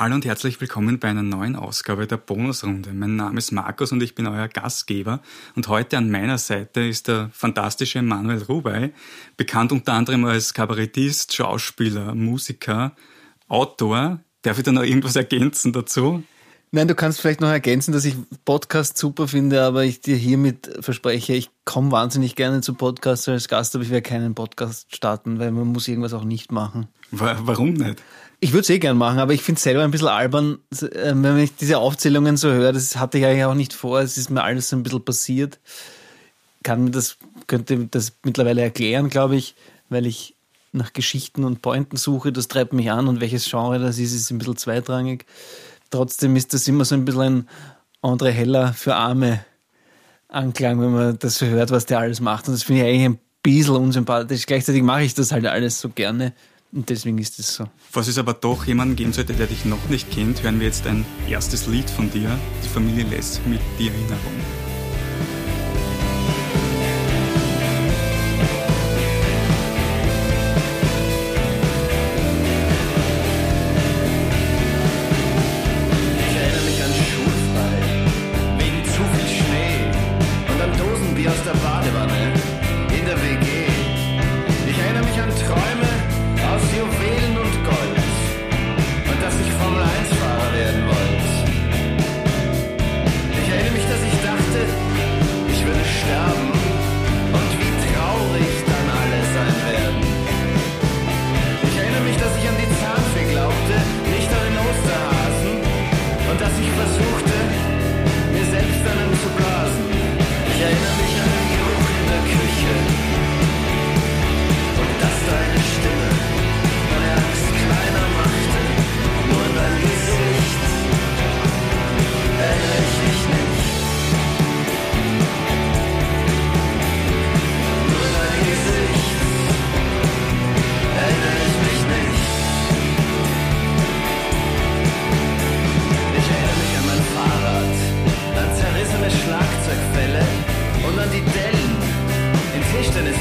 Hallo und herzlich willkommen bei einer neuen Ausgabe der Bonusrunde. Mein Name ist Markus und ich bin euer Gastgeber. Und heute an meiner Seite ist der fantastische Manuel Rubey, bekannt unter anderem als Kabarettist, Schauspieler, Musiker, Autor. Darf ich da noch irgendwas ergänzen dazu? Nein, du kannst vielleicht noch ergänzen, dass ich Podcast super finde, aber ich dir hiermit verspreche, ich komme wahnsinnig gerne zu Podcasts als Gast, aber ich werde keinen Podcast starten, weil man muss irgendwas auch nicht machen. Warum nicht? Ich würde es eh gern machen, aber ich finde es selber ein bisschen albern, äh, wenn ich diese Aufzählungen so höre. Das hatte ich eigentlich auch nicht vor. Es ist mir alles so ein bisschen passiert. Kann mir das, könnte das mittlerweile erklären, glaube ich, weil ich nach Geschichten und Pointen suche. Das treibt mich an und welches Genre das ist, ist ein bisschen zweitrangig. Trotzdem ist das immer so ein bisschen ein André Heller für Arme Anklang, wenn man das so hört, was der alles macht. Und das finde ich eigentlich ein bisschen unsympathisch. Gleichzeitig mache ich das halt alles so gerne. Und deswegen ist es so. Was es aber doch jemanden geben sollte, der dich noch nicht kennt, hören wir jetzt ein erstes Lied von dir, die Familie Less mit Die Erinnerung.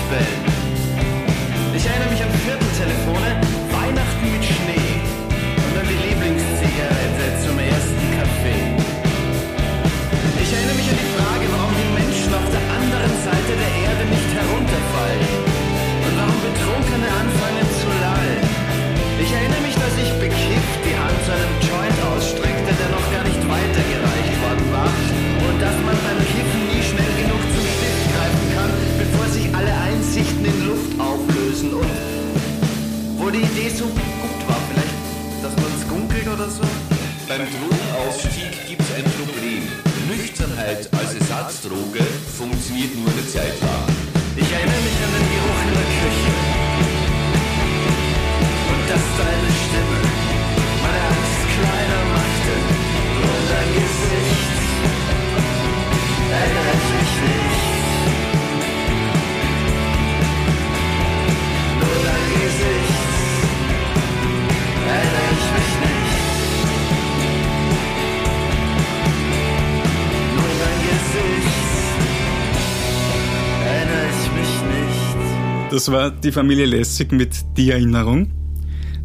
bed. Das war die Familie Lässig mit Die Erinnerung.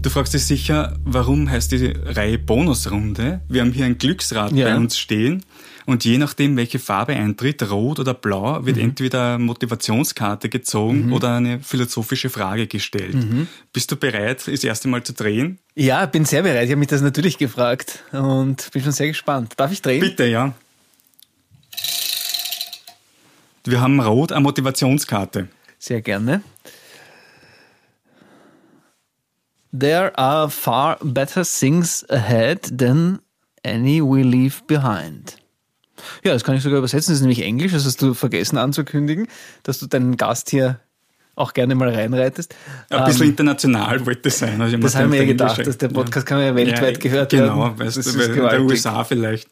Du fragst dich sicher, warum heißt die Reihe Bonusrunde? Wir haben hier ein Glücksrad ja. bei uns stehen und je nachdem, welche Farbe eintritt, rot oder blau, wird mhm. entweder eine Motivationskarte gezogen mhm. oder eine philosophische Frage gestellt. Mhm. Bist du bereit, das erste Mal zu drehen? Ja, bin sehr bereit. Ich habe mich das natürlich gefragt und bin schon sehr gespannt. Darf ich drehen? Bitte, ja. Wir haben rot eine Motivationskarte. Sehr gerne. There are far better things ahead than any we leave behind. Ja, das kann ich sogar übersetzen. Das ist nämlich Englisch. Das hast du vergessen anzukündigen, dass du deinen Gast hier auch gerne mal reinreitest. Ein bisschen ähm, international wollte es sein. Also das haben wir ja gedacht, dass der Podcast ja. kann ja weltweit ja, gehört genau, werden. Genau, weißt das du, in der USA vielleicht.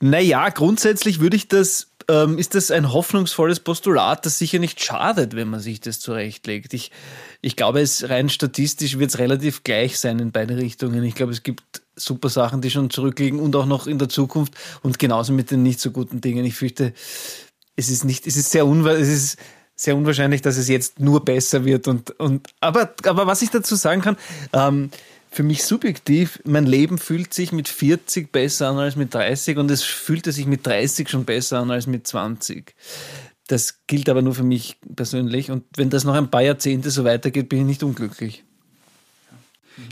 Naja, grundsätzlich würde ich das ähm, ist das ein hoffnungsvolles Postulat, das sicher nicht schadet, wenn man sich das zurechtlegt. Ich, ich glaube, es rein statistisch wird es relativ gleich sein in beide Richtungen. Ich glaube, es gibt super Sachen, die schon zurückliegen und auch noch in der Zukunft und genauso mit den nicht so guten Dingen. Ich fürchte, es ist nicht, es ist sehr unwahrscheinlich, es ist sehr unwahrscheinlich, dass es jetzt nur besser wird und, und, aber, aber was ich dazu sagen kann, ähm, für mich subjektiv, mein Leben fühlt sich mit 40 besser an als mit 30 und es fühlte sich mit 30 schon besser an als mit 20. Das gilt aber nur für mich persönlich und wenn das noch ein paar Jahrzehnte so weitergeht, bin ich nicht unglücklich.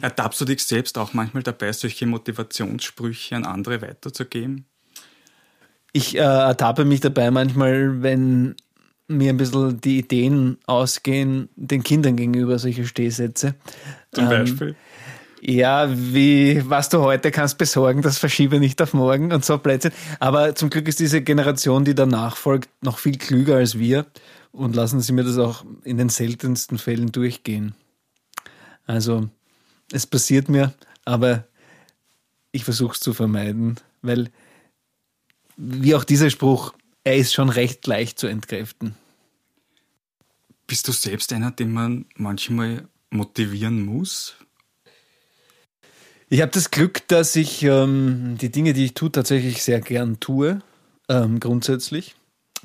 Ertappst du dich selbst auch manchmal dabei, solche Motivationssprüche an andere weiterzugeben? Ich äh, ertappe mich dabei manchmal, wenn mir ein bisschen die Ideen ausgehen, den Kindern gegenüber solche Stehsätze. Zum ähm, Beispiel? Ja, wie, was du heute kannst besorgen, das verschiebe nicht auf morgen und so Plätze. Aber zum Glück ist diese Generation, die danach folgt, noch viel klüger als wir und lassen sie mir das auch in den seltensten Fällen durchgehen. Also, es passiert mir, aber ich versuche es zu vermeiden, weil, wie auch dieser Spruch, er ist schon recht leicht zu entkräften. Bist du selbst einer, den man manchmal motivieren muss? Ich habe das Glück, dass ich ähm, die Dinge, die ich tue, tatsächlich sehr gern tue, ähm, grundsätzlich.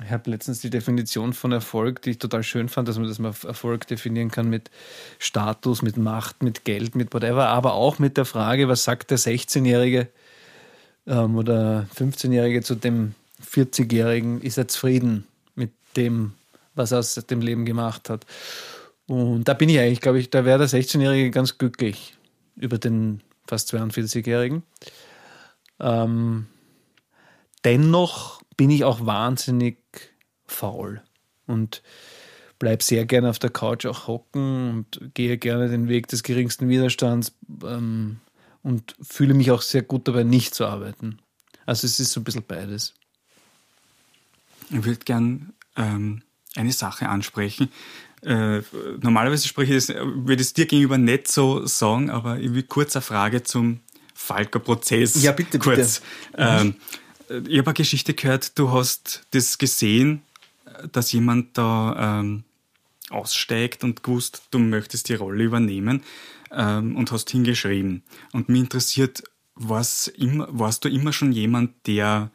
Ich habe letztens die Definition von Erfolg, die ich total schön fand, dass man das mal Erfolg definieren kann mit Status, mit Macht, mit Geld, mit whatever, aber auch mit der Frage, was sagt der 16-Jährige ähm, oder 15-Jährige zu dem 40-Jährigen, ist er zufrieden mit dem, was er aus dem Leben gemacht hat. Und da bin ich eigentlich, glaube ich, da wäre der 16-Jährige ganz glücklich über den fast 42-Jährigen. Ähm, dennoch bin ich auch wahnsinnig faul und bleibe sehr gerne auf der Couch auch hocken und gehe gerne den Weg des geringsten Widerstands ähm, und fühle mich auch sehr gut dabei, nicht zu arbeiten. Also es ist so ein bisschen beides. Ich würde gern ähm, eine Sache ansprechen. Äh, normalerweise spreche ich das, würde es dir gegenüber nicht so sagen, aber ich will kurz eine Frage zum Falker-Prozess. Ja, bitte, kurz. bitte. Ähm, ich habe eine Geschichte gehört, du hast das gesehen, dass jemand da ähm, aussteigt und gewusst, du möchtest die Rolle übernehmen ähm, und hast hingeschrieben. Und mich interessiert, warst, immer, warst du immer schon jemand, der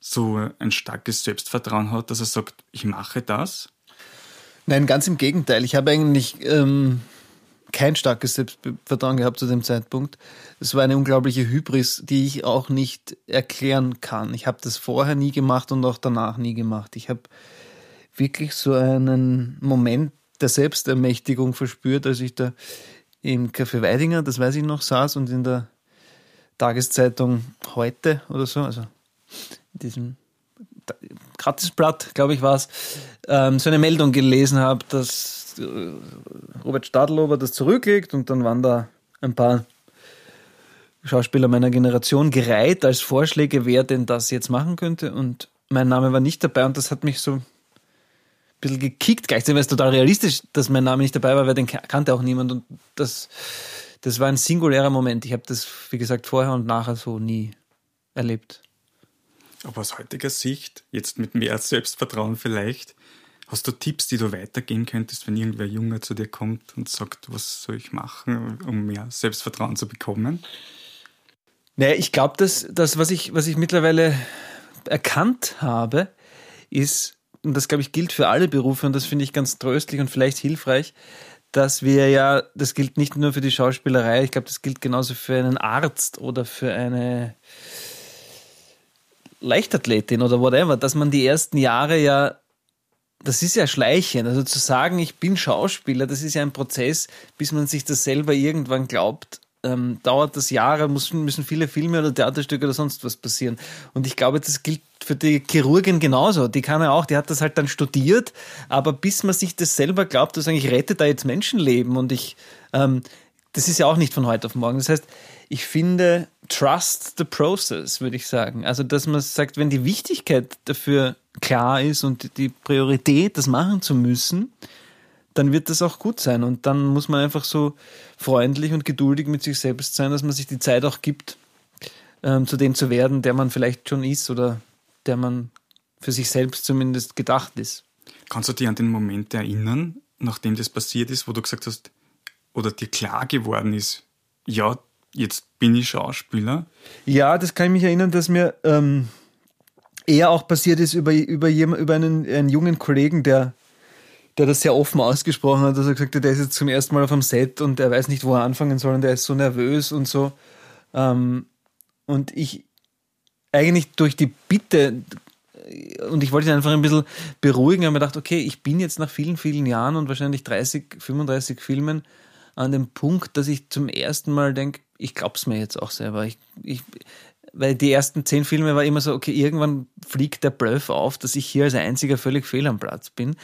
so ein starkes Selbstvertrauen hat, dass er sagt, ich mache das? Nein, ganz im Gegenteil. Ich habe eigentlich ähm, kein starkes Selbstvertrauen gehabt zu dem Zeitpunkt. Es war eine unglaubliche Hybris, die ich auch nicht erklären kann. Ich habe das vorher nie gemacht und auch danach nie gemacht. Ich habe wirklich so einen Moment der Selbstermächtigung verspürt, als ich da im Café Weidinger, das weiß ich noch, saß und in der Tageszeitung heute oder so, also in diesem Gratisblatt, glaube ich, war es, ähm, so eine Meldung gelesen habe, dass äh, Robert Stadlober das zurücklegt und dann waren da ein paar Schauspieler meiner Generation gereiht als Vorschläge, wer denn das jetzt machen könnte und mein Name war nicht dabei und das hat mich so ein bisschen gekickt. Gleichzeitig war es total realistisch, dass mein Name nicht dabei war, weil den kannte auch niemand und das, das war ein singulärer Moment. Ich habe das, wie gesagt, vorher und nachher so nie erlebt. Aber aus heutiger Sicht, jetzt mit mehr Selbstvertrauen vielleicht, hast du Tipps, die du weitergehen könntest, wenn irgendwer Junger zu dir kommt und sagt, was soll ich machen, um mehr Selbstvertrauen zu bekommen? Naja, ich glaube, dass das, was ich, was ich mittlerweile erkannt habe, ist, und das glaube ich gilt für alle Berufe, und das finde ich ganz tröstlich und vielleicht hilfreich, dass wir ja, das gilt nicht nur für die Schauspielerei, ich glaube, das gilt genauso für einen Arzt oder für eine Leichtathletin oder whatever, dass man die ersten Jahre ja, das ist ja schleichend. Also zu sagen, ich bin Schauspieler, das ist ja ein Prozess, bis man sich das selber irgendwann glaubt. Ähm, dauert das Jahre, müssen, müssen viele Filme oder Theaterstücke oder sonst was passieren. Und ich glaube, das gilt für die Chirurgin genauso. Die kann ja auch, die hat das halt dann studiert, aber bis man sich das selber glaubt, dass eigentlich rettet da jetzt Menschenleben und ich, ähm, das ist ja auch nicht von heute auf morgen. Das heißt, ich finde, trust the process, würde ich sagen. Also, dass man sagt, wenn die Wichtigkeit dafür klar ist und die Priorität, das machen zu müssen, dann wird das auch gut sein. Und dann muss man einfach so freundlich und geduldig mit sich selbst sein, dass man sich die Zeit auch gibt, ähm, zu dem zu werden, der man vielleicht schon ist oder der man für sich selbst zumindest gedacht ist. Kannst du dich an den Moment erinnern, nachdem das passiert ist, wo du gesagt hast, oder dir klar geworden ist, ja, jetzt bin ich Schauspieler? Ja, das kann ich mich erinnern, dass mir ähm, eher auch passiert ist über, über, jemand, über einen, einen jungen Kollegen, der der das sehr offen ausgesprochen hat, dass er gesagt hat, der ist jetzt zum ersten Mal auf dem Set und er weiß nicht, wo er anfangen soll und er ist so nervös und so. Ähm, und ich eigentlich durch die Bitte und ich wollte ihn einfach ein bisschen beruhigen, habe mir gedacht, okay, ich bin jetzt nach vielen, vielen Jahren und wahrscheinlich 30, 35 Filmen an dem Punkt, dass ich zum ersten Mal denke, ich glaub's mir jetzt auch selber. Ich, ich, weil die ersten zehn Filme war immer so, okay, irgendwann fliegt der Bluff auf, dass ich hier als einziger völlig fehl am Platz bin.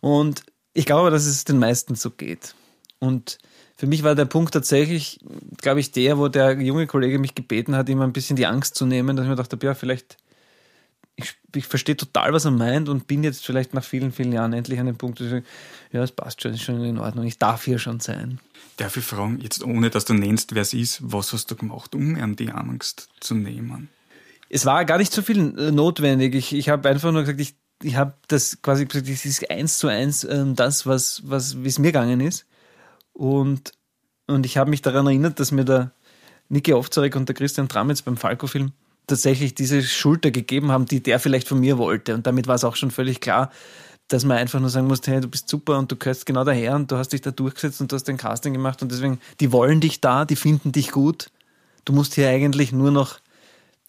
Und ich glaube, dass es den meisten so geht. Und für mich war der Punkt tatsächlich, glaube ich, der, wo der junge Kollege mich gebeten hat, ihm ein bisschen die Angst zu nehmen, dass ich mir dachte, ja, vielleicht, ich, verstehe total, was er meint und bin jetzt vielleicht nach vielen, vielen Jahren endlich an dem Punkt, dass ich, ja, es passt schon, ist schon in Ordnung, ich darf hier schon sein. Darf ich fragen, jetzt ohne dass du nennst, wer es ist, was hast du gemacht, um ihm die Angst zu nehmen? Es war gar nicht so viel äh, notwendig. Ich, ich habe einfach nur gesagt, ich, ich habe das quasi gesagt, das ist eins zu eins äh, das, was, was, wie es mir gegangen ist. Und, und ich habe mich daran erinnert, dass mir der Niki Ofzarek und der Christian Tramitz beim Falco-Film tatsächlich diese Schulter gegeben haben, die der vielleicht von mir wollte. Und damit war es auch schon völlig klar, dass man einfach nur sagen muss, hey, du bist super und du gehörst genau daher und du hast dich da durchgesetzt und du hast den Casting gemacht und deswegen, die wollen dich da, die finden dich gut. Du musst hier eigentlich nur noch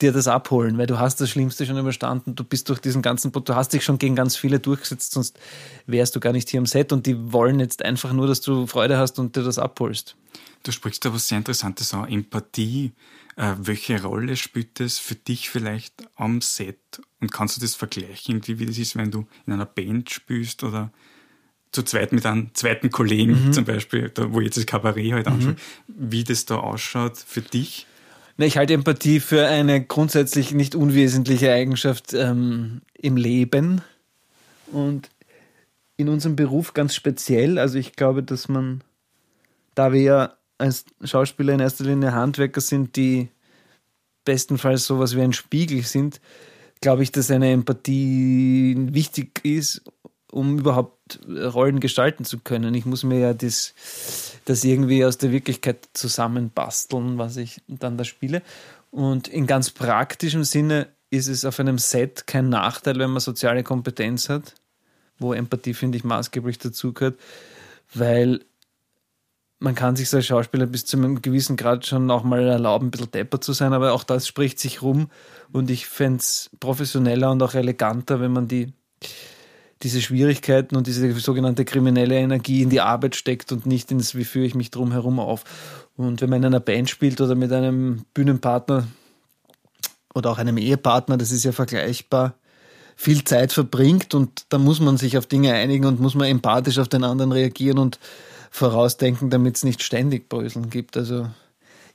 dir das abholen, weil du hast das Schlimmste schon überstanden, du bist durch diesen ganzen, du hast dich schon gegen ganz viele durchgesetzt, sonst wärst du gar nicht hier im Set und die wollen jetzt einfach nur, dass du Freude hast und dir das abholst. Du sprichst da was sehr Interessantes an, Empathie. Äh, welche Rolle spielt das für dich vielleicht am Set? Und kannst du das vergleichen, irgendwie, wie das ist, wenn du in einer Band spielst oder zu zweit mit einem zweiten Kollegen mhm. zum Beispiel, da, wo jetzt das Kabarett halt anschaut, mhm. wie das da ausschaut für dich? Ich halte Empathie für eine grundsätzlich nicht unwesentliche Eigenschaft ähm, im Leben und in unserem Beruf ganz speziell. Also ich glaube, dass man, da wir ja als Schauspieler in erster Linie Handwerker sind, die bestenfalls sowas wie ein Spiegel sind, glaube ich, dass eine Empathie wichtig ist, um überhaupt Rollen gestalten zu können. Ich muss mir ja das, das irgendwie aus der Wirklichkeit zusammenbasteln, was ich dann da spiele. Und in ganz praktischem Sinne ist es auf einem Set kein Nachteil, wenn man soziale Kompetenz hat, wo Empathie, finde ich, maßgeblich dazugehört, weil man kann sich als Schauspieler bis zu einem gewissen Grad schon auch mal erlauben, ein bisschen depper zu sein, aber auch das spricht sich rum und ich fände es professioneller und auch eleganter, wenn man die, diese Schwierigkeiten und diese sogenannte kriminelle Energie in die Arbeit steckt und nicht ins, wie führe ich mich drum herum auf. Und wenn man in einer Band spielt oder mit einem Bühnenpartner oder auch einem Ehepartner, das ist ja vergleichbar, viel Zeit verbringt und da muss man sich auf Dinge einigen und muss man empathisch auf den anderen reagieren und vorausdenken, damit es nicht ständig Bröseln gibt. Also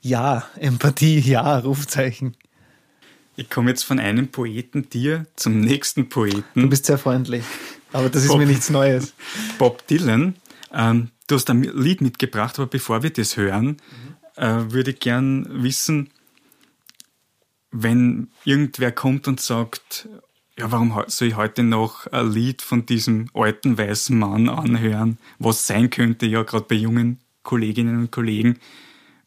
ja, Empathie, ja, Rufzeichen. Ich komme jetzt von einem Poeten dir zum nächsten Poeten. Du bist sehr freundlich, aber das Bob, ist mir nichts Neues. Bob Dylan, ähm, du hast ein Lied mitgebracht, aber bevor wir das hören, mhm. äh, würde ich gern wissen, wenn irgendwer kommt und sagt, ja, warum soll ich heute noch ein Lied von diesem alten weißen Mann anhören, was sein könnte, ja, gerade bei jungen Kolleginnen und Kollegen.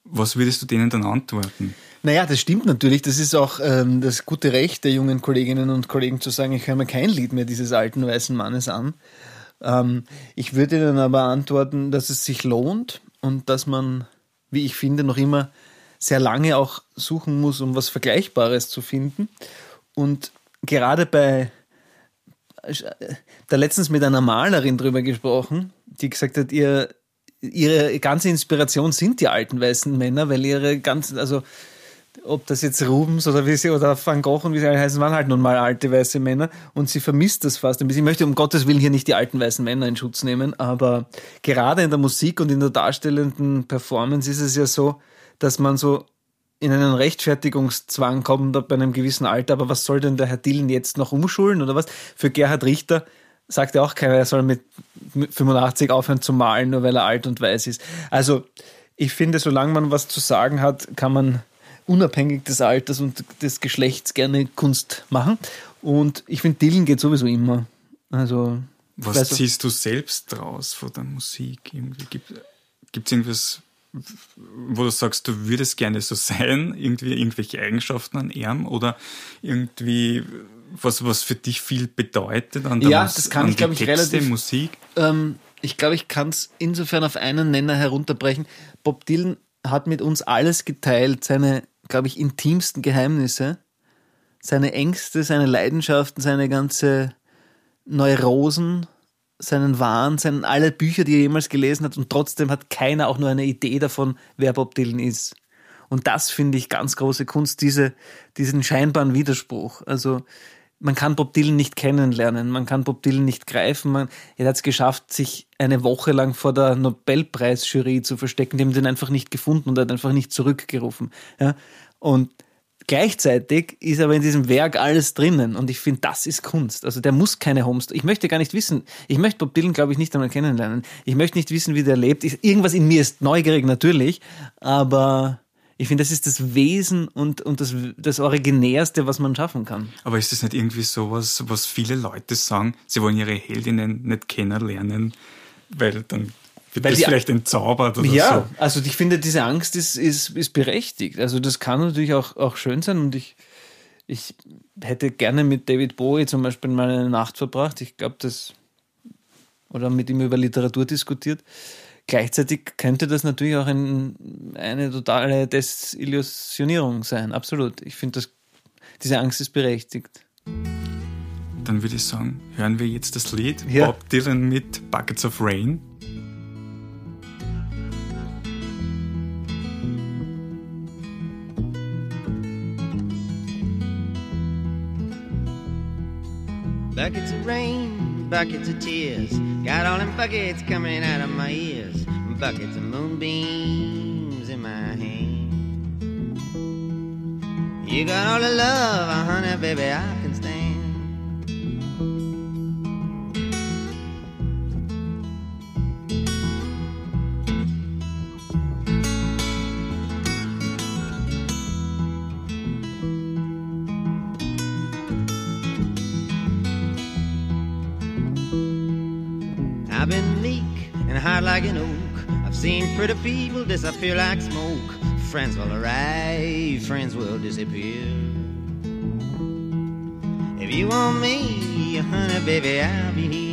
Was würdest du denen dann antworten? Naja, das stimmt natürlich. Das ist auch ähm, das gute Recht der jungen Kolleginnen und Kollegen zu sagen, ich höre mir kein Lied mehr dieses alten weißen Mannes an. Ähm, ich würde ihnen aber antworten, dass es sich lohnt und dass man, wie ich finde, noch immer sehr lange auch suchen muss, um was Vergleichbares zu finden. Und gerade bei da letztens mit einer Malerin drüber gesprochen, die gesagt hat, ihr, ihre ganze Inspiration sind die alten weißen Männer, weil ihre ganzen, also ob das jetzt Rubens oder wie sie oder Van Gogh und wie sie alle heißen, waren halt nun mal alte weiße Männer und sie vermisst das fast ein bisschen. Ich möchte um Gottes Willen hier nicht die alten weißen Männer in Schutz nehmen, aber gerade in der Musik und in der darstellenden Performance ist es ja so, dass man so in einen Rechtfertigungszwang kommt ab einem gewissen Alter, aber was soll denn der Herr Dillen jetzt noch umschulen oder was? Für Gerhard Richter sagt ja auch keiner, er soll mit 85 aufhören zu malen, nur weil er alt und weiß ist. Also ich finde, solange man was zu sagen hat, kann man unabhängig des Alters und des Geschlechts gerne Kunst machen. Und ich finde, Dillen geht sowieso immer. Also was ziehst du selbst draus von der Musik? Gibt es irgendwas wo du sagst, du würdest gerne so sein, irgendwie irgendwelche Eigenschaften an ihm oder irgendwie, was, was für dich viel bedeutet an der Ja, Mus das kann ich, glaube ich, relativ. Musik? Ähm, ich glaube, ich kann es insofern auf einen Nenner herunterbrechen. Bob Dylan hat mit uns alles geteilt, seine, glaube ich, intimsten Geheimnisse, seine Ängste, seine Leidenschaften, seine ganze Neurosen, seinen Wahn, seinen, alle Bücher, die er jemals gelesen hat und trotzdem hat keiner auch nur eine Idee davon, wer Bob Dylan ist. Und das finde ich ganz große Kunst, diese, diesen scheinbaren Widerspruch. Also man kann Bob Dylan nicht kennenlernen, man kann Bob Dylan nicht greifen. Man, er hat es geschafft, sich eine Woche lang vor der Nobelpreisjury zu verstecken, die haben den einfach nicht gefunden und hat einfach nicht zurückgerufen. Ja? Und Gleichzeitig ist aber in diesem Werk alles drinnen und ich finde, das ist Kunst. Also der muss keine Homestory. Ich möchte gar nicht wissen, ich möchte Bob Dylan, glaube ich, nicht einmal kennenlernen. Ich möchte nicht wissen, wie der lebt. Irgendwas in mir ist neugierig natürlich, aber ich finde, das ist das Wesen und, und das, das Originärste, was man schaffen kann. Aber ist das nicht irgendwie sowas, was viele Leute sagen, sie wollen ihre Heldinnen nicht kennenlernen, weil dann wird Weil das die, vielleicht entzaubert oder ja, so. Ja, also ich finde, diese Angst ist, ist, ist berechtigt. Also das kann natürlich auch, auch schön sein und ich, ich hätte gerne mit David Bowie zum Beispiel mal eine Nacht verbracht. Ich glaube, das oder mit ihm über Literatur diskutiert. Gleichzeitig könnte das natürlich auch ein, eine totale Desillusionierung sein. Absolut. Ich finde, diese Angst ist berechtigt. Dann würde ich sagen, hören wir jetzt das Lied ja. Bob Dylan mit Buckets of Rain. Buckets of rain, buckets of tears. Got all them buckets coming out of my ears. Buckets of moonbeams in my hand. You got all the love, uh, honey, baby, I pretty people disappear like smoke. Friends will arrive, friends will disappear. If you want me, honey, baby, I'll be here.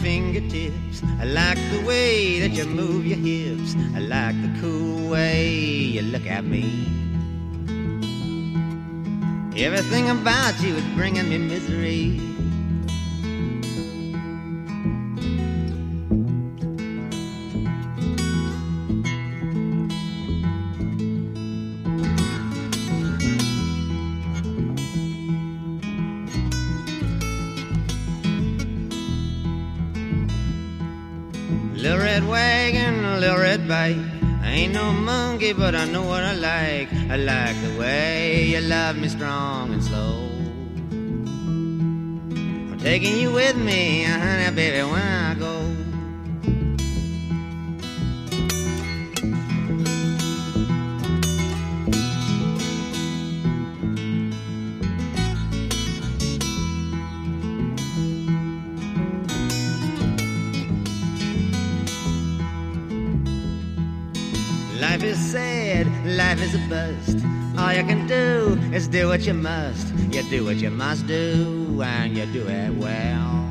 Fingertips. I like the way that you move your hips. I like the cool way you look at me. Everything about you is bringing me misery. But I know what I like. I like the way you love me strong and slow. I'm taking you with me, uh-huh, honey, baby, when I go. life is a bust. All you can do is do what you must. You do what you must do, and you do it well.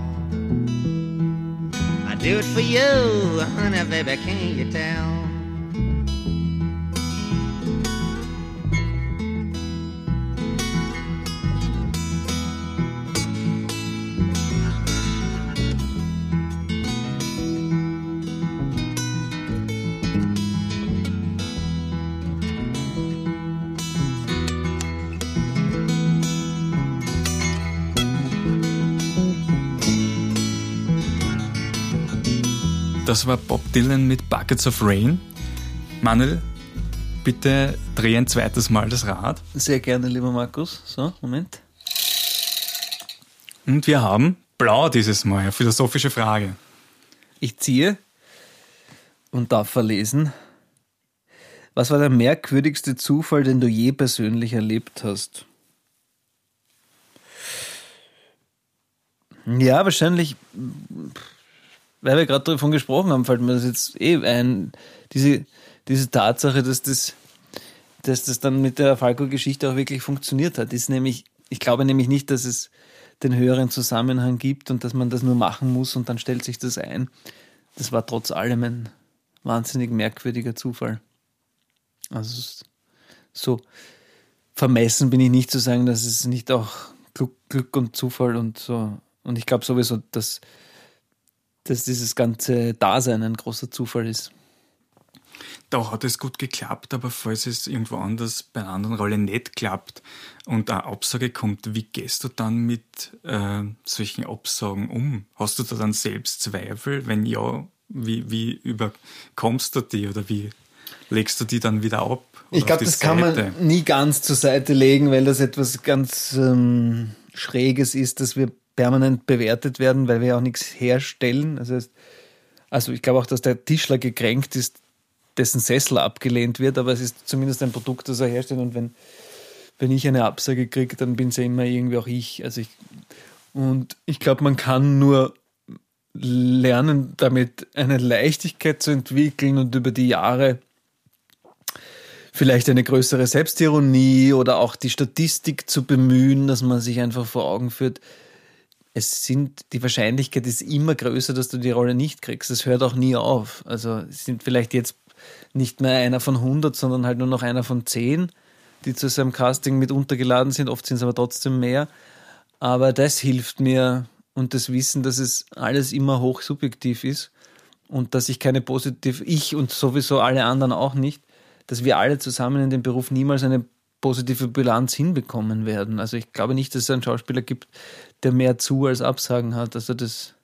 I do it for you, honey, baby, can't you tell? Das war Bob Dylan mit Buckets of Rain. Manuel, bitte dreh ein zweites Mal das Rad. Sehr gerne, lieber Markus. So, Moment. Und wir haben Blau dieses Mal, eine philosophische Frage. Ich ziehe und darf verlesen. Was war der merkwürdigste Zufall, den du je persönlich erlebt hast? Ja, wahrscheinlich, weil wir gerade davon gesprochen haben, fällt mir das jetzt eh ein, diese, diese Tatsache, dass das, dass das dann mit der Falco-Geschichte auch wirklich funktioniert hat, ist nämlich, ich glaube nämlich nicht, dass es den höheren Zusammenhang gibt und dass man das nur machen muss und dann stellt sich das ein. Das war trotz allem ein wahnsinnig merkwürdiger Zufall. Also so vermessen bin ich nicht zu sagen, dass es nicht auch Glück, Glück und Zufall und so. Und ich glaube sowieso, dass, dass dieses ganze Dasein ein großer Zufall ist. Da hat es gut geklappt, aber falls es irgendwo anders bei einer anderen Rolle nicht klappt und eine Absage kommt, wie gehst du dann mit äh, solchen Absagen um? Hast du da dann selbst Zweifel? Wenn ja, wie, wie überkommst du die oder wie legst du die dann wieder ab? Ich glaube, das Seite? kann man nie ganz zur Seite legen, weil das etwas ganz ähm, Schräges ist, dass wir permanent bewertet werden, weil wir ja auch nichts herstellen. Das heißt, also ich glaube auch, dass der Tischler gekränkt ist, dessen Sessel abgelehnt wird, aber es ist zumindest ein Produkt, das er herstellt. Und wenn, wenn ich eine Absage kriege, dann bin es ja immer irgendwie auch ich. Also ich und ich glaube, man kann nur lernen, damit eine Leichtigkeit zu entwickeln und über die Jahre vielleicht eine größere Selbstironie oder auch die Statistik zu bemühen, dass man sich einfach vor Augen führt, es sind, die Wahrscheinlichkeit ist immer größer, dass du die Rolle nicht kriegst. Es hört auch nie auf. Also es sind vielleicht jetzt nicht mehr einer von 100, sondern halt nur noch einer von 10, die zu seinem Casting mit untergeladen sind. Oft sind es aber trotzdem mehr. Aber das hilft mir und das Wissen, dass es alles immer hoch subjektiv ist und dass ich keine positiv, ich und sowieso alle anderen auch nicht, dass wir alle zusammen in dem Beruf niemals eine positive Bilanz hinbekommen werden. Also ich glaube nicht, dass es einen Schauspieler gibt, der mehr zu als Absagen hat. Also das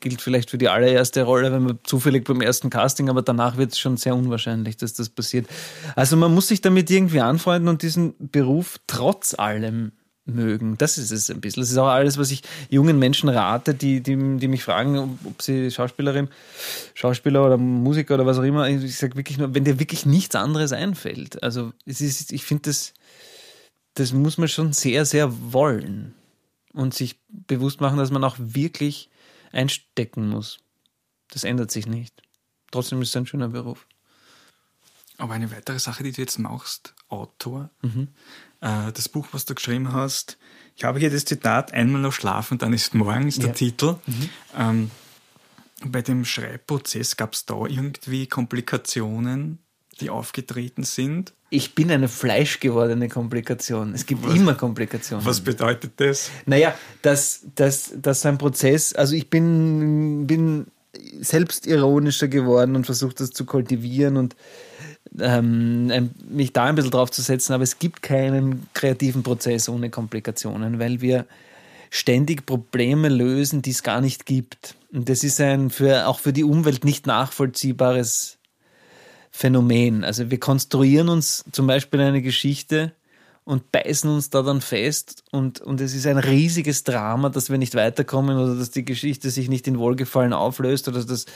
gilt vielleicht für die allererste Rolle, wenn man zufällig beim ersten Casting, aber danach wird es schon sehr unwahrscheinlich, dass das passiert. Also man muss sich damit irgendwie anfreunden und diesen Beruf trotz allem mögen. Das ist es ein bisschen. Das ist auch alles, was ich jungen Menschen rate, die, die, die mich fragen, ob sie Schauspielerin, Schauspieler oder Musiker oder was auch immer. Ich sage wirklich nur, wenn dir wirklich nichts anderes einfällt. Also es ist, ich finde, das, das muss man schon sehr, sehr wollen und sich bewusst machen, dass man auch wirklich einstecken muss. Das ändert sich nicht. Trotzdem ist es ein schöner Beruf. Aber eine weitere Sache, die du jetzt machst, Autor, mhm. Äh, das Buch, was du geschrieben hast, ich habe hier das Zitat, einmal noch schlafen, dann ist morgen, ist der Titel. Mhm. Ähm, bei dem Schreibprozess gab es da irgendwie Komplikationen, die aufgetreten sind? Ich bin eine fleischgewordene Komplikation. Es gibt was, immer Komplikationen. Was bedeutet das? Naja, dass, dass, dass so ein Prozess, also ich bin, bin selbstironischer geworden und versuche das zu kultivieren und ähm, mich da ein bisschen drauf zu setzen, aber es gibt keinen kreativen Prozess ohne Komplikationen, weil wir ständig Probleme lösen, die es gar nicht gibt. Und das ist ein für, auch für die Umwelt nicht nachvollziehbares Phänomen. Also wir konstruieren uns zum Beispiel eine Geschichte und beißen uns da dann fest und, und es ist ein riesiges Drama, dass wir nicht weiterkommen oder dass die Geschichte sich nicht in Wohlgefallen auflöst oder dass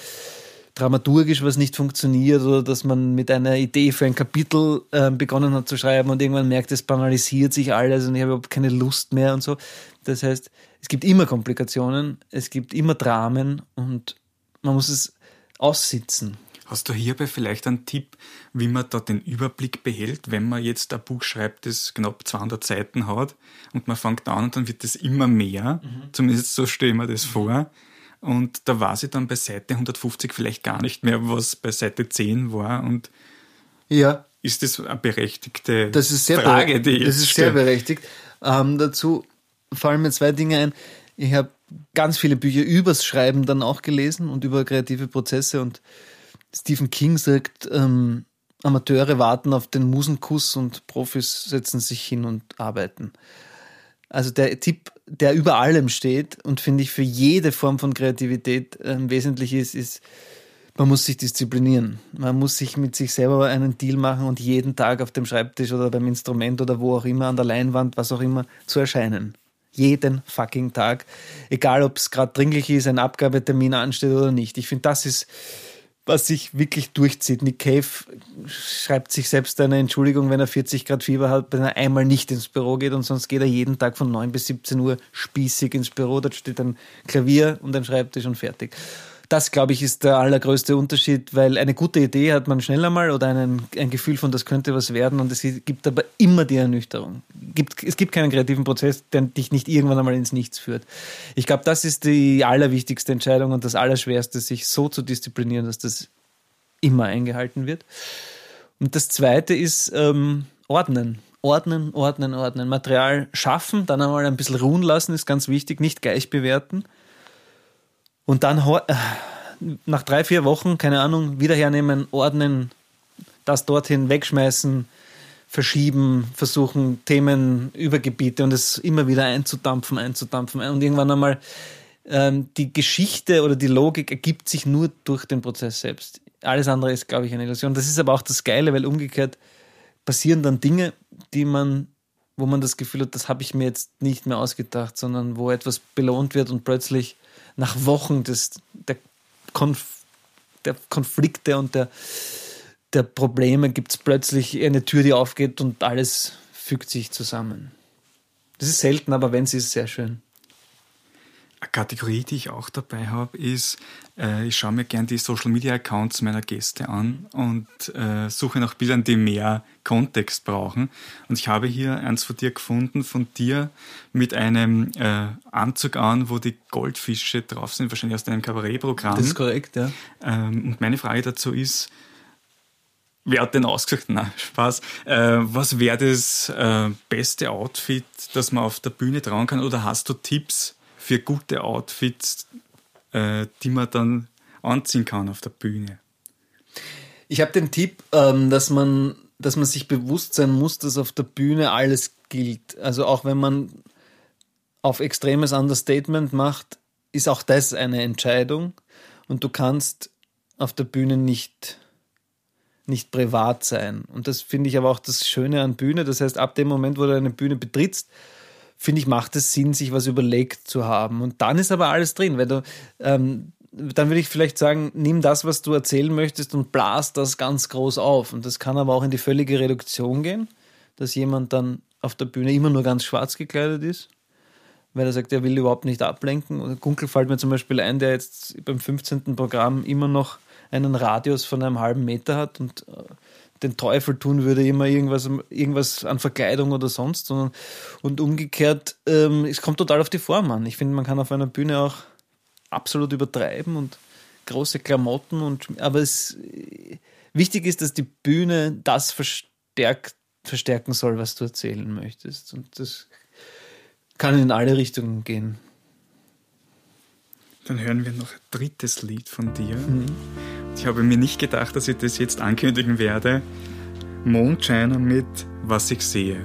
dramaturgisch was nicht funktioniert oder dass man mit einer Idee für ein Kapitel äh, begonnen hat zu schreiben und irgendwann merkt, es banalisiert sich alles und ich habe überhaupt keine Lust mehr und so. Das heißt, es gibt immer Komplikationen, es gibt immer Dramen und man muss es aussitzen. Hast du hierbei vielleicht einen Tipp, wie man da den Überblick behält, wenn man jetzt ein Buch schreibt, das knapp 200 Seiten hat und man fängt an und dann wird es immer mehr, mhm. zumindest so stelle ich mir das vor, und da war sie dann bei Seite 150 vielleicht gar nicht mehr, was bei Seite 10 war. Und ja. ist das eine berechtigte das ist sehr Frage, die Das ist sehr berechtigt. Ähm, dazu fallen mir zwei Dinge ein. Ich habe ganz viele Bücher übers Schreiben dann auch gelesen und über kreative Prozesse und Stephen King sagt, ähm, Amateure warten auf den Musenkuss und Profis setzen sich hin und arbeiten. Also der Tipp, der über allem steht und finde ich für jede Form von Kreativität äh, wesentlich ist, ist, man muss sich disziplinieren. Man muss sich mit sich selber einen Deal machen und jeden Tag auf dem Schreibtisch oder beim Instrument oder wo auch immer, an der Leinwand, was auch immer, zu erscheinen. Jeden fucking Tag. Egal, ob es gerade dringlich ist, ein Abgabetermin ansteht oder nicht. Ich finde, das ist was sich wirklich durchzieht. Nick Cave schreibt sich selbst eine Entschuldigung, wenn er 40 Grad Fieber hat, wenn er einmal nicht ins Büro geht und sonst geht er jeden Tag von 9 bis 17 Uhr spießig ins Büro. Dort steht ein Klavier und ein Schreibtisch und fertig. Das, glaube ich, ist der allergrößte Unterschied, weil eine gute Idee hat man schneller mal oder einen, ein Gefühl von, das könnte was werden und es gibt aber immer die Ernüchterung. es gibt keinen kreativen Prozess, der dich nicht irgendwann einmal ins Nichts führt. Ich glaube, das ist die allerwichtigste Entscheidung und das Allerschwerste, sich so zu disziplinieren, dass das immer eingehalten wird. Und das Zweite ist ähm, Ordnen. Ordnen, ordnen, ordnen. Material schaffen, dann einmal ein bisschen ruhen lassen, ist ganz wichtig, nicht gleich bewerten und dann äh, nach drei, vier Wochen, keine Ahnung, wieder hernehmen, ordnen, das dorthin wegschmeißen, verschieben, versuchen, Themen, Übergebiete und es immer wieder einzudampfen, einzudampfen. Und irgendwann einmal ähm, die Geschichte oder die Logik ergibt sich nur durch den Prozess selbst. Alles andere ist, glaube ich, eine Illusion. Das ist aber auch das Geile, weil umgekehrt passieren dann Dinge, die man, wo man das Gefühl hat, das habe ich mir jetzt nicht mehr ausgedacht, sondern wo etwas belohnt wird und plötzlich nach Wochen des, der, Konf der Konflikte und der, der Probleme gibt es plötzlich eine Tür, die aufgeht und alles fügt sich zusammen. Das ist selten, aber wenn es ist, sehr schön. Eine Kategorie, die ich auch dabei habe, ist, äh, ich schaue mir gerne die Social Media Accounts meiner Gäste an und äh, suche nach Bildern, die mehr Kontext brauchen. Und ich habe hier eins von dir gefunden, von dir mit einem äh, Anzug an, wo die Goldfische drauf sind, wahrscheinlich aus deinem Kabarettprogramm. Das ist korrekt, ja. Ähm, und meine Frage dazu ist, Wer hat denn ausgesucht? Na, Spaß. Äh, was wäre das äh, beste Outfit, das man auf der Bühne trauen kann? Oder hast du Tipps, für gute Outfits, äh, die man dann anziehen kann auf der Bühne. Ich habe den Tipp, ähm, dass man, dass man sich bewusst sein muss, dass auf der Bühne alles gilt. Also auch wenn man auf extremes Understatement macht, ist auch das eine Entscheidung und du kannst auf der Bühne nicht nicht privat sein. Und das finde ich aber auch das Schöne an Bühne. Das heißt, ab dem Moment, wo du eine Bühne betrittst, finde ich, macht es Sinn, sich was überlegt zu haben. Und dann ist aber alles drin, weil du, ähm, dann würde ich vielleicht sagen, nimm das, was du erzählen möchtest und blas das ganz groß auf. Und das kann aber auch in die völlige Reduktion gehen, dass jemand dann auf der Bühne immer nur ganz schwarz gekleidet ist, weil er sagt, er will überhaupt nicht ablenken. Und Gunkel fällt mir zum Beispiel ein, der jetzt beim 15. Programm immer noch einen Radius von einem halben Meter hat und äh, den Teufel tun würde, immer irgendwas, irgendwas an Verkleidung oder sonst, sondern und umgekehrt, ähm, es kommt total auf die Form an. Ich finde, man kann auf einer Bühne auch absolut übertreiben und große Klamotten und aber es wichtig ist, dass die Bühne das verstärkt, verstärken soll, was du erzählen möchtest. Und das kann in alle Richtungen gehen. Dann hören wir noch ein drittes Lied von dir. Mhm. Ich habe mir nicht gedacht, dass ich das jetzt ankündigen werde. Mondscheiner mit Was ich sehe.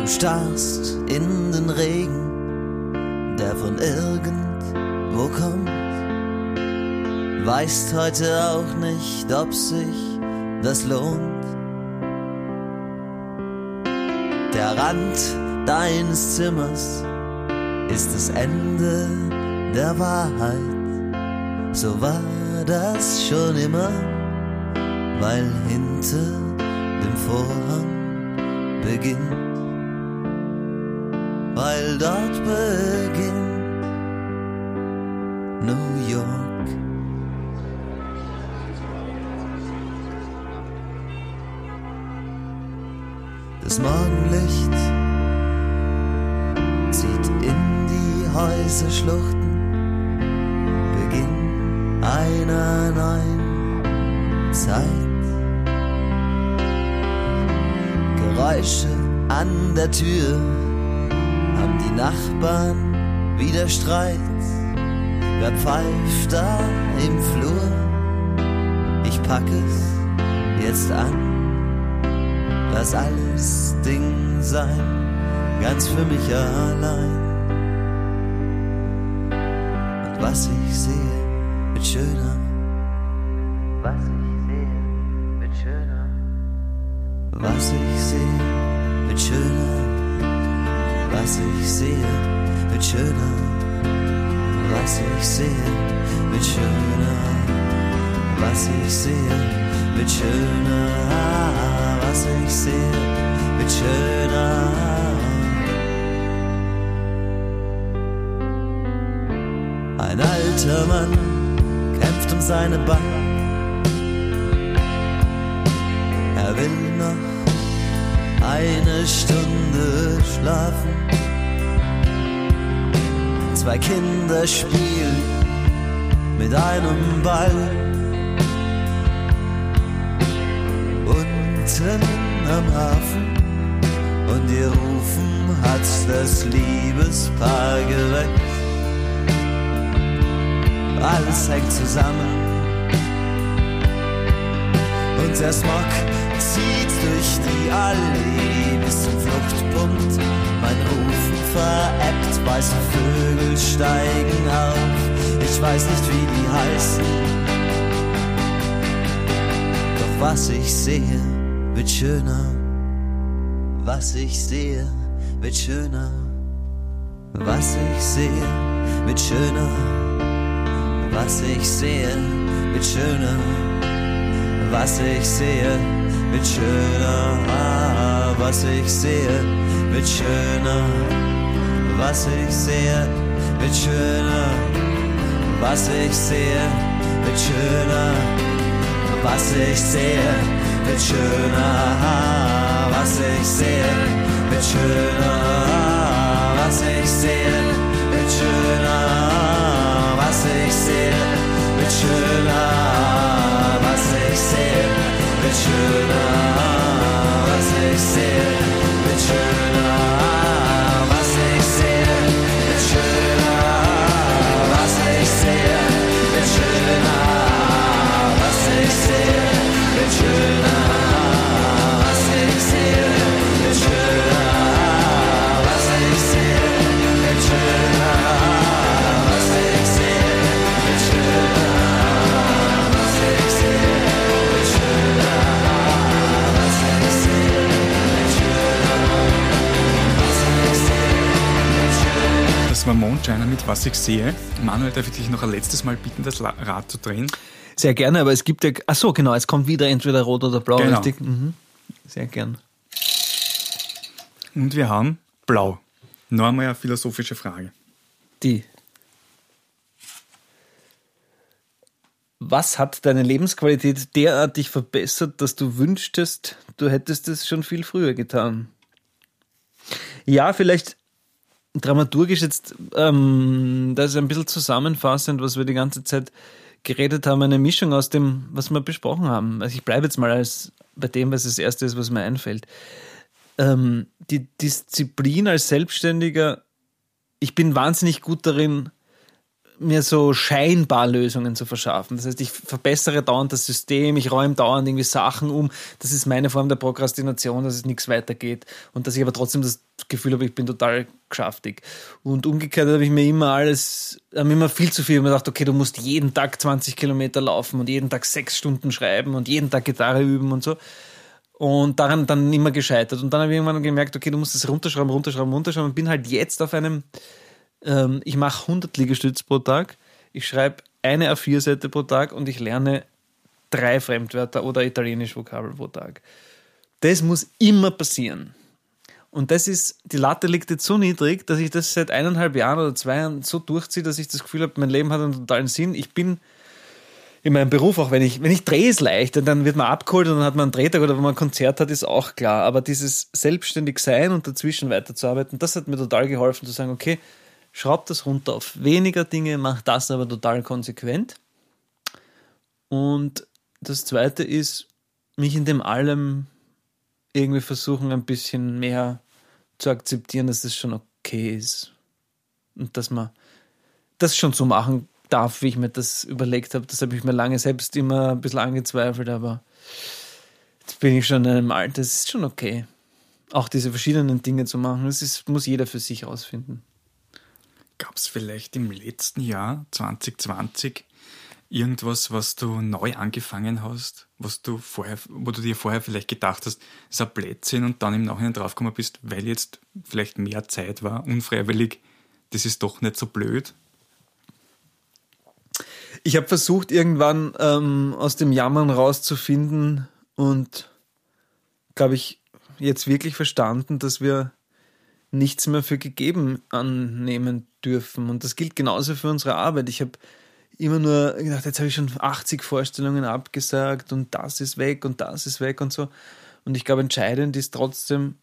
Du starrst in den Regen, der von irgendwo kommt. Weißt heute auch nicht, ob sich das lohnt. Der Rand deines Zimmers ist das Ende der Wahrheit. So war das schon immer, weil hinter dem Vorhang beginnt, weil dort beginnt New York. Das Morgenlicht weiße Schluchten, Beginn einer neuen Zeit. Geräusche an der Tür, haben die Nachbarn wieder Streit. Wer pfeift da im Flur? Ich pack es jetzt an, lass alles Ding sein, ganz für mich allein was ich sehe, wird schöner. Was ich sehe, wird schöner. Was ich sehe, wird schöner. was ich sehe, wird schöner. Was ich sehe, wird schöner. Was ich sehe, wird schöner. Was ich sehe, wird schöner. Ein alter Mann kämpft um seine Bank. Er will noch eine Stunde schlafen. Zwei Kinder spielen mit einem Ball. Unten am Hafen und ihr Rufen hat das Liebespaar geweckt. Alles hängt zusammen und der Smog zieht durch die Allee bis zum Fluchtpunkt. Mein Rufen veräppt, weiße Vögel steigen auf. Ich weiß nicht, wie die heißen. Doch was ich sehe, wird schöner. Was ich sehe, wird schöner. Was ich sehe, wird schöner. Was ich sehe, wird schöner. Was ich sehe, wird schöner. Was ich sehe, wird schöner. Was ich sehe, wird schöner. Was ich sehe, wird schöner. Was ich sehe, wird schöner. Was ich sehe, wird schöner. Was ich sehe, wird schöner. Was ich sehe, wird schöner. Was ich sehe, wird schöner. Was ich sehe, ich sehe. Manuel, darf ich dich noch ein letztes Mal bitten, das Rad zu drehen? Sehr gerne, aber es gibt ja. Ach so, genau, es kommt wieder entweder rot oder blau, Genau. richtig? Mhm. Sehr gern. Und wir haben Blau. Noch einmal eine philosophische Frage. Die. Was hat deine Lebensqualität derartig verbessert, dass du wünschtest, du hättest es schon viel früher getan? Ja, vielleicht dramaturgisch jetzt, ähm, das ist ein bisschen zusammenfassend, was wir die ganze Zeit geredet haben, eine Mischung aus dem, was wir besprochen haben. Also ich bleibe jetzt mal als bei dem, was das Erste ist, was mir einfällt. Ähm, die Disziplin als Selbstständiger ich bin wahnsinnig gut darin, mir so scheinbar Lösungen zu verschaffen. Das heißt, ich verbessere dauernd das System, ich räume dauernd irgendwie Sachen um. Das ist meine Form der Prokrastination, dass es nichts weitergeht und dass ich aber trotzdem das Gefühl habe, ich bin total geschäftig. Und umgekehrt habe ich mir immer alles, habe mir immer viel zu viel mir gedacht, okay, du musst jeden Tag 20 Kilometer laufen und jeden Tag sechs Stunden schreiben und jeden Tag Gitarre üben und so. Und daran dann immer gescheitert. Und dann habe ich irgendwann gemerkt, okay, du musst das runterschrauben, runterschrauben, runterschrauben. Und bin halt jetzt auf einem, ähm, ich mache 100 Liegestütze pro Tag, ich schreibe eine A4-Seite pro Tag und ich lerne drei Fremdwörter oder italienisch Vokabel pro Tag. Das muss immer passieren. Und das ist, die Latte liegt jetzt so niedrig, dass ich das seit eineinhalb Jahren oder zwei Jahren so durchziehe, dass ich das Gefühl habe, mein Leben hat einen totalen Sinn. Ich bin in meinem Beruf, auch wenn ich, wenn ich drehe, ist leicht, dann wird man abgeholt und dann hat man einen Drehtag oder wenn man ein Konzert hat, ist auch klar. Aber dieses selbstständig sein und dazwischen weiterzuarbeiten, das hat mir total geholfen, zu sagen, okay, schraub das runter auf weniger Dinge, mach das aber total konsequent. Und das zweite ist, mich in dem allem irgendwie versuchen, ein bisschen mehr zu akzeptieren, dass das schon okay ist. Und dass man das schon so machen darf, wie ich mir das überlegt habe. Das habe ich mir lange selbst immer ein bisschen angezweifelt, aber jetzt bin ich schon in einem Alter, es ist schon okay. Auch diese verschiedenen Dinge zu machen, das ist, muss jeder für sich rausfinden. Gab es vielleicht im letzten Jahr, 2020, irgendwas, was du neu angefangen hast, was du vorher, wo du dir vorher vielleicht gedacht hast, ist ein Blödsinn und dann im Nachhinein draufgekommen bist, weil jetzt vielleicht mehr Zeit war, unfreiwillig, das ist doch nicht so blöd? Ich habe versucht, irgendwann ähm, aus dem Jammern rauszufinden und, glaube ich, jetzt wirklich verstanden, dass wir nichts mehr für gegeben annehmen dürfen. Und das gilt genauso für unsere Arbeit. Ich habe immer nur gedacht, jetzt habe ich schon 80 Vorstellungen abgesagt und das ist weg und das ist weg und so. Und ich glaube, entscheidend ist trotzdem,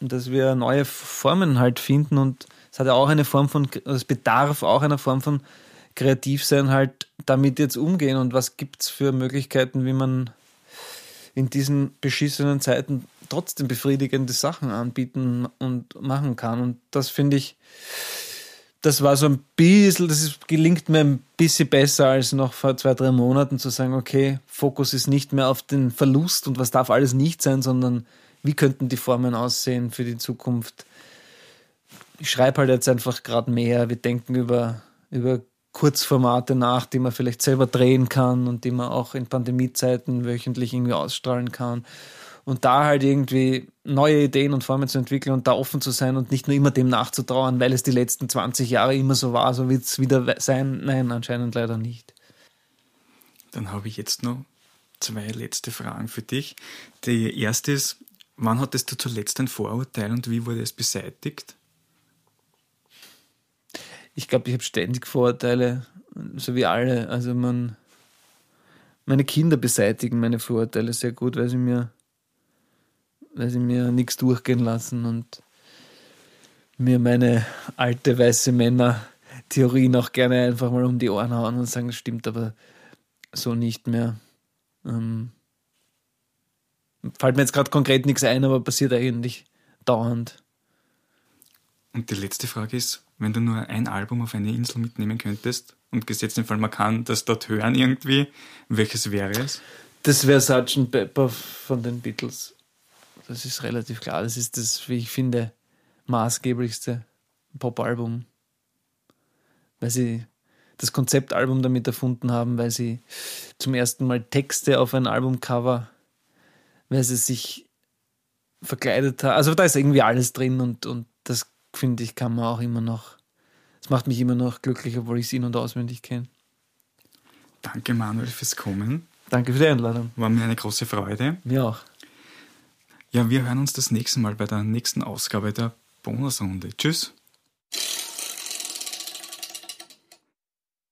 dass wir neue Formen halt finden und es hat ja auch eine Form von, es bedarf auch einer Form von Kreativsein halt damit jetzt umgehen und was gibt es für Möglichkeiten, wie man in diesen beschissenen Zeiten trotzdem befriedigende Sachen anbieten und machen kann. Und das finde ich, das war so ein bisschen, das ist, gelingt mir ein bisschen besser als noch vor zwei, drei Monaten zu sagen, okay, Fokus ist nicht mehr auf den Verlust und was darf alles nicht sein, sondern wie könnten die Formen aussehen für die Zukunft. Ich schreibe halt jetzt einfach gerade mehr, wir denken über, über Kurzformate nach, die man vielleicht selber drehen kann und die man auch in Pandemiezeiten wöchentlich irgendwie ausstrahlen kann und da halt irgendwie neue Ideen und Formen zu entwickeln und da offen zu sein und nicht nur immer dem nachzutrauern, weil es die letzten 20 Jahre immer so war, so wird es wieder sein. Nein, anscheinend leider nicht. Dann habe ich jetzt noch zwei letzte Fragen für dich. Die erste ist, wann hattest du zuletzt ein Vorurteil und wie wurde es beseitigt? Ich glaube, ich habe ständig Vorurteile, so wie alle. Also man, meine Kinder beseitigen meine Vorurteile sehr gut, weil sie mir weil sie mir nichts durchgehen lassen und mir meine alte weiße Männer-Theorie noch gerne einfach mal um die Ohren hauen und sagen, das stimmt aber so nicht mehr. Ähm, fällt mir jetzt gerade konkret nichts ein, aber passiert eigentlich dauernd. Und die letzte Frage ist, wenn du nur ein Album auf eine Insel mitnehmen könntest und gesetzt im Fall, man kann das dort hören irgendwie, welches wäre es? Das wäre Sgt. Pepper von den Beatles. Das ist relativ klar. Das ist das, wie ich finde, maßgeblichste Pop-Album. Weil sie das Konzeptalbum damit erfunden haben, weil sie zum ersten Mal Texte auf ein Albumcover, weil sie sich verkleidet haben. Also da ist irgendwie alles drin und, und das finde ich, kann man auch immer noch. Das macht mich immer noch glücklich, obwohl ich es in- und auswendig kenne. Danke, Manuel, fürs Kommen. Danke für die Einladung. War mir eine große Freude. Mir auch. Ja, wir hören uns das nächste Mal bei der nächsten Ausgabe der Bonusrunde. Tschüss.